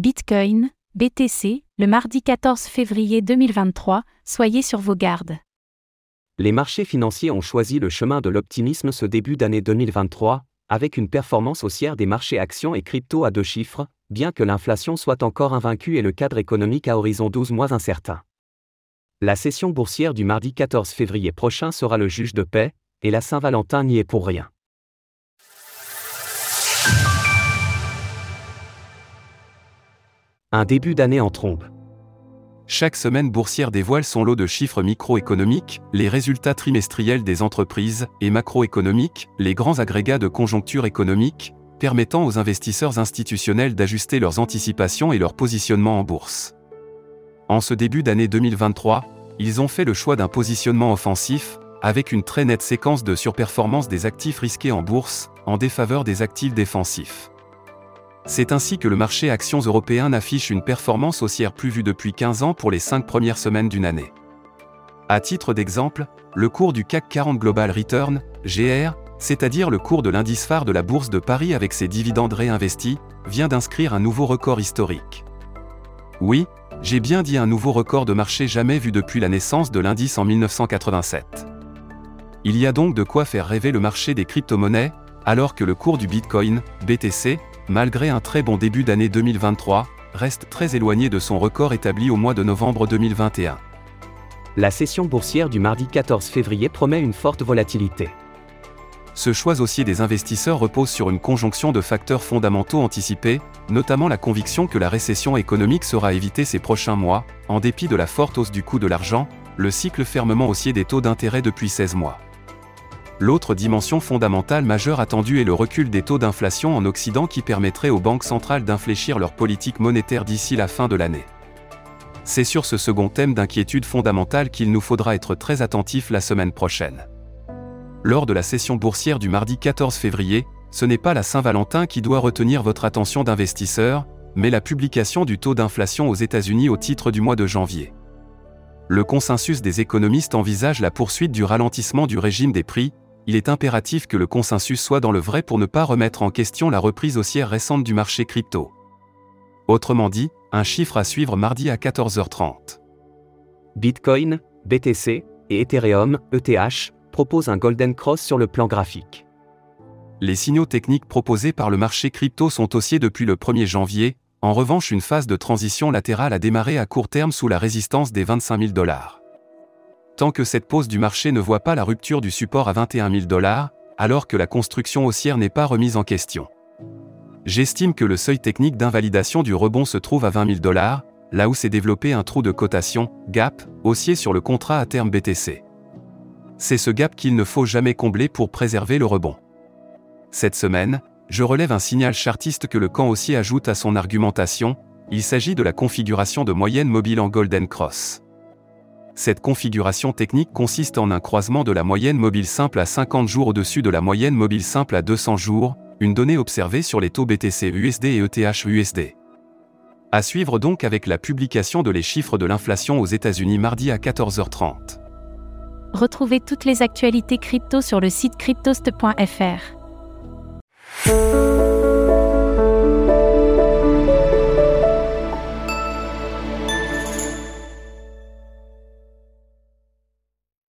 Bitcoin, BTC, le mardi 14 février 2023, soyez sur vos gardes. Les marchés financiers ont choisi le chemin de l'optimisme ce début d'année 2023, avec une performance haussière des marchés actions et crypto à deux chiffres, bien que l'inflation soit encore invaincue et le cadre économique à horizon 12 mois incertain. La session boursière du mardi 14 février prochain sera le juge de paix, et la Saint-Valentin n'y est pour rien. Un début d'année en trombe. Chaque semaine boursière dévoile son lot de chiffres microéconomiques, les résultats trimestriels des entreprises, et macroéconomiques, les grands agrégats de conjoncture économique, permettant aux investisseurs institutionnels d'ajuster leurs anticipations et leur positionnement en bourse. En ce début d'année 2023, ils ont fait le choix d'un positionnement offensif, avec une très nette séquence de surperformance des actifs risqués en bourse, en défaveur des actifs défensifs. C'est ainsi que le marché actions européen affiche une performance haussière plus vue depuis 15 ans pour les 5 premières semaines d'une année. À titre d'exemple, le cours du CAC 40 Global Return, GR, c'est-à-dire le cours de l'indice phare de la Bourse de Paris avec ses dividendes réinvestis, vient d'inscrire un nouveau record historique. Oui, j'ai bien dit un nouveau record de marché jamais vu depuis la naissance de l'indice en 1987. Il y a donc de quoi faire rêver le marché des crypto-monnaies, alors que le cours du Bitcoin, BTC, malgré un très bon début d'année 2023, reste très éloigné de son record établi au mois de novembre 2021. La session boursière du mardi 14 février promet une forte volatilité. Ce choix haussier des investisseurs repose sur une conjonction de facteurs fondamentaux anticipés, notamment la conviction que la récession économique sera évitée ces prochains mois, en dépit de la forte hausse du coût de l'argent, le cycle fermement haussier des taux d'intérêt depuis 16 mois. L'autre dimension fondamentale majeure attendue est le recul des taux d'inflation en Occident qui permettrait aux banques centrales d'infléchir leur politique monétaire d'ici la fin de l'année. C'est sur ce second thème d'inquiétude fondamentale qu'il nous faudra être très attentifs la semaine prochaine. Lors de la session boursière du mardi 14 février, ce n'est pas la Saint-Valentin qui doit retenir votre attention d'investisseur, mais la publication du taux d'inflation aux États-Unis au titre du mois de janvier. Le consensus des économistes envisage la poursuite du ralentissement du régime des prix, il est impératif que le consensus soit dans le vrai pour ne pas remettre en question la reprise haussière récente du marché crypto. Autrement dit, un chiffre à suivre mardi à 14h30. Bitcoin, BTC et Ethereum, ETH, proposent un Golden Cross sur le plan graphique. Les signaux techniques proposés par le marché crypto sont haussiers depuis le 1er janvier, en revanche une phase de transition latérale a démarré à court terme sous la résistance des 25 000 dollars tant que cette pause du marché ne voit pas la rupture du support à 21 000 dollars, alors que la construction haussière n'est pas remise en question. J'estime que le seuil technique d'invalidation du rebond se trouve à 20 000 dollars, là où s'est développé un trou de cotation, gap, haussier sur le contrat à terme BTC. C'est ce gap qu'il ne faut jamais combler pour préserver le rebond. Cette semaine, je relève un signal chartiste que le camp haussier ajoute à son argumentation, il s'agit de la configuration de moyenne mobile en Golden Cross. Cette configuration technique consiste en un croisement de la moyenne mobile simple à 50 jours au-dessus de la moyenne mobile simple à 200 jours, une donnée observée sur les taux BTC USD et ETH USD. À suivre donc avec la publication de les chiffres de l'inflation aux États-Unis mardi à 14h30. Retrouvez toutes les actualités crypto sur le site cryptost.fr.